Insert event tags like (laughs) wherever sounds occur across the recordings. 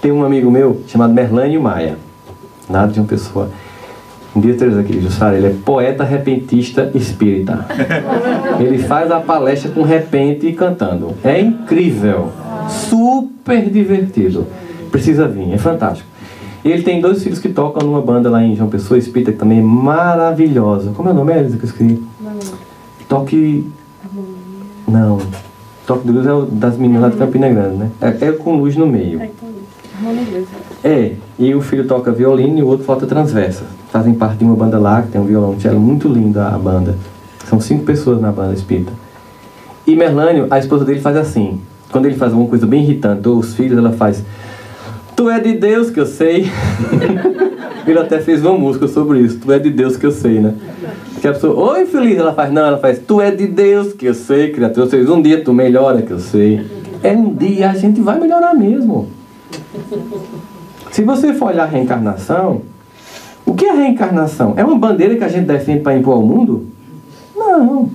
Tem um amigo meu chamado Merlânio Maia, nada de uma pessoa. Um dia três aqui, Jussara, ele é poeta repentista espírita. (laughs) Ele faz a palestra com repente e cantando. É incrível. Super divertido. Precisa vir, é fantástico. Ele tem dois filhos que tocam numa banda lá em João Pessoa, espírita, que também é maravilhosa. Como é o nome, Elisa, que eu escrevi? Toque. Não. Toque de luz é o das meninas lá de Campina Grande, né? É, é com luz no meio. É, e o filho toca violino e o outro flauta transversa. Fazem parte de uma banda lá, que tem um violão um cello muito lindo a banda. São cinco pessoas na banda espírita. E Merlânio, a esposa dele faz assim. Quando ele faz alguma coisa bem irritante, ou os filhos, ela faz. Tu é de Deus que eu sei. (laughs) ele até fez uma música sobre isso. Tu é de Deus que eu sei, né? Que a pessoa, oi feliz, ela faz, não, ela faz, tu é de Deus que eu sei, criatura. Ou seja, um dia tu melhora que eu sei. É um dia a gente vai melhorar mesmo. Se você for olhar a reencarnação, o que é reencarnação? É uma bandeira que a gente defende para impor ao mundo? Não.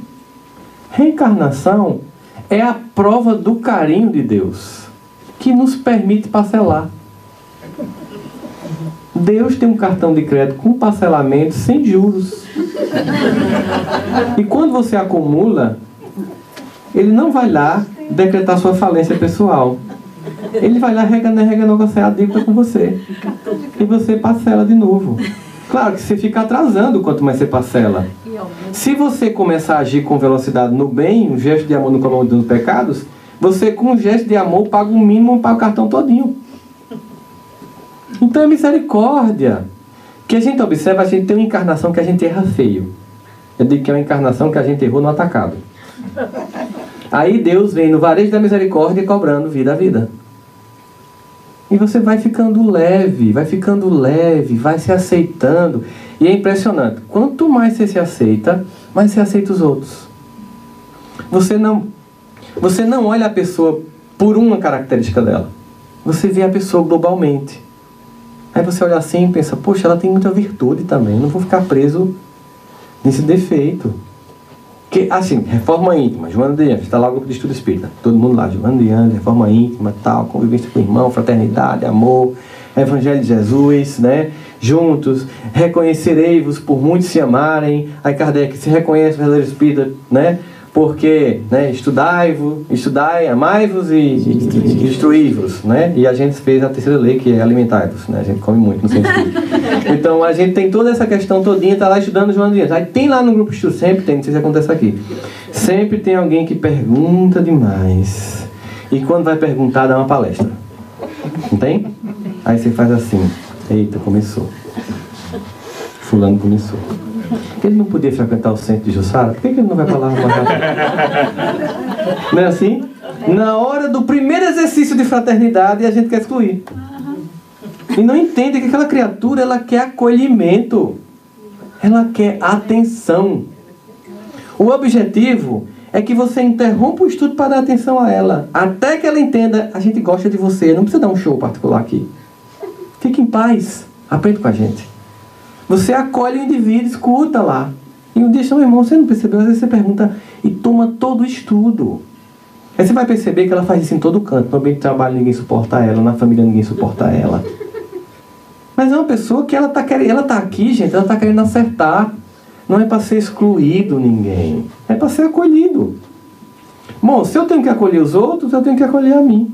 Reencarnação é a prova do carinho de Deus que nos permite parcelar. Deus tem um cartão de crédito com parcelamento sem juros. E quando você acumula, ele não vai lá decretar sua falência pessoal. Ele vai lá renegociar a dívida com você. E você parcela de novo. Claro que você fica atrasando quanto mais você parcela. Se você começar a agir com velocidade no bem, um gesto de amor no comando dos pecados, você com um gesto de amor paga o mínimo para o cartão todinho. Então é misericórdia. Que a gente observa, a gente tem uma encarnação que a gente erra feio. Eu digo que é uma encarnação que a gente errou no atacado. Aí Deus vem no varejo da misericórdia cobrando vida a vida. E você vai ficando leve, vai ficando leve, vai se aceitando. E é impressionante. Quanto mais você se aceita, mais você aceita os outros. Você não, você não olha a pessoa por uma característica dela. Você vê a pessoa globalmente. Aí você olha assim e pensa, poxa, ela tem muita virtude também. Não vou ficar preso nesse defeito. Que, assim, reforma íntima, Joana de Anjos, está lá o grupo de estudo espírita, todo mundo lá, Joana de Anjos, reforma íntima, tal, convivência com o irmão, fraternidade, amor, Evangelho de Jesus, né? Juntos, reconhecerei-vos por muitos se amarem. Aí Kardec se reconhece o verdadeiro espírita, né? Porque, né, estudai-vos, estudai, amai-vos e, e instruí-vos, né? E a gente fez a terceira lei, que é alimentai-vos, né? A gente come muito no sentido. (laughs) Então a gente tem toda essa questão todinha, tá lá estudando João Dias. Aí tem lá no grupo estudo, sempre tem, não sei se acontece aqui. Sempre tem alguém que pergunta demais. E quando vai perguntar, dá uma palestra. Não tem? Aí você faz assim, eita, começou. Fulano começou. Ele não podia frequentar o centro de Jussara? Por que, ele não vai falar mais (laughs) Não é assim? Na hora do primeiro exercício de fraternidade, a gente quer excluir. E não entende que aquela criatura ela quer acolhimento. Ela quer atenção. O objetivo é que você interrompa o estudo para dar atenção a ela. Até que ela entenda, a gente gosta de você, não precisa dar um show particular aqui. Fique em paz. Aprenda com a gente. Você acolhe o indivíduo, escuta lá. E um dia, meu irmão, você não percebeu? Às vezes você pergunta e toma todo o estudo. Aí você vai perceber que ela faz isso em todo canto. No ambiente de trabalho ninguém suporta ela, na família ninguém suporta ela. Mas é uma pessoa que ela está querendo, ela tá aqui, gente, ela está querendo acertar. Não é para ser excluído ninguém. É para ser acolhido. Bom, se eu tenho que acolher os outros, eu tenho que acolher a mim.